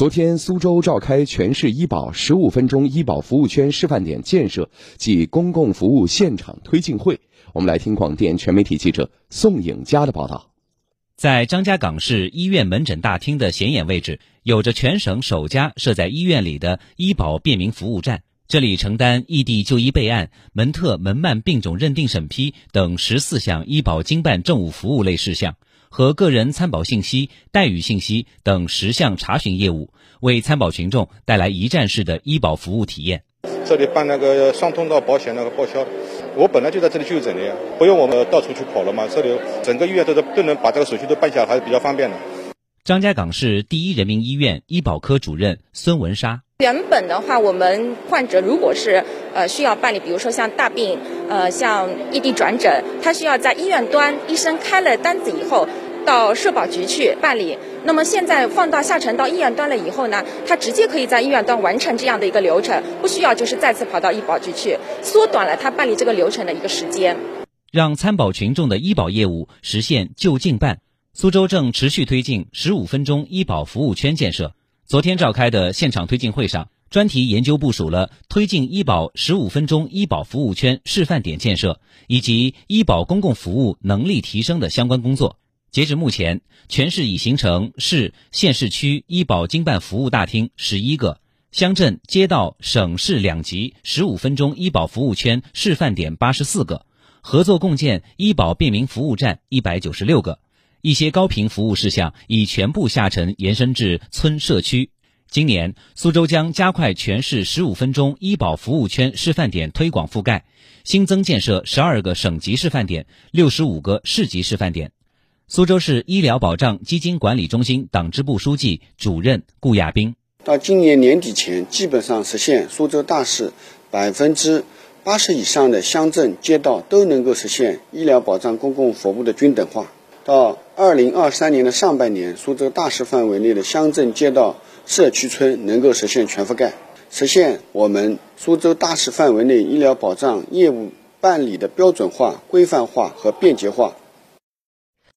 昨天，苏州召开全市医保十五分钟医保服务圈示范点建设暨公共服务现场推进会。我们来听广电全媒体记者宋颖佳的报道。在张家港市医院门诊大厅的显眼位置，有着全省首家设在医院里的医保便民服务站。这里承担异地就医备案、门特门慢病种认定审批等十四项医保经办政务服务类事项。和个人参保信息、待遇信息等十项查询业务，为参保群众带来一站式的医保服务体验。这里办那个双通道保险那个报销，我本来就在这里就诊的呀，不用我们到处去跑了嘛。这里整个医院都是都能把这个手续都办下来，还是比较方便的。张家港市第一人民医院医保科主任孙文莎。原本的话，我们患者如果是呃需要办理，比如说像大病，呃像异地转诊，他需要在医院端医生开了单子以后，到社保局去办理。那么现在放到下沉到医院端了以后呢，他直接可以在医院端完成这样的一个流程，不需要就是再次跑到医保局去，缩短了他办理这个流程的一个时间，让参保群众的医保业务实现就近办。苏州正持续推进十五分钟医保服务圈建设。昨天召开的现场推进会上，专题研究部署了推进医保十五分钟医保服务圈示范点建设以及医保公共服务能力提升的相关工作。截至目前，全市已形成市、县市区医保经办服务大厅十一个，乡镇、街道、省市两级十五分钟医保服务圈示范点八十四个，合作共建医保便民服务站一百九十六个。一些高频服务事项已全部下沉延伸至村社区。今年，苏州将加快全市十五分钟医保服务圈示范点推广覆盖，新增建设十二个省级示范点、六十五个市级示范点。苏州市医疗保障基金管理中心党支部书记、主任顾亚斌：到今年年底前，基本上实现苏州大市百分之八十以上的乡镇街道都能够实现医疗保障公共服务的均等化。到二零二三年的上半年，苏州大市范围内的乡镇街道、社区村能够实现全覆盖，实现我们苏州大市范围内医疗保障业务办理的标准化、规范化和便捷化。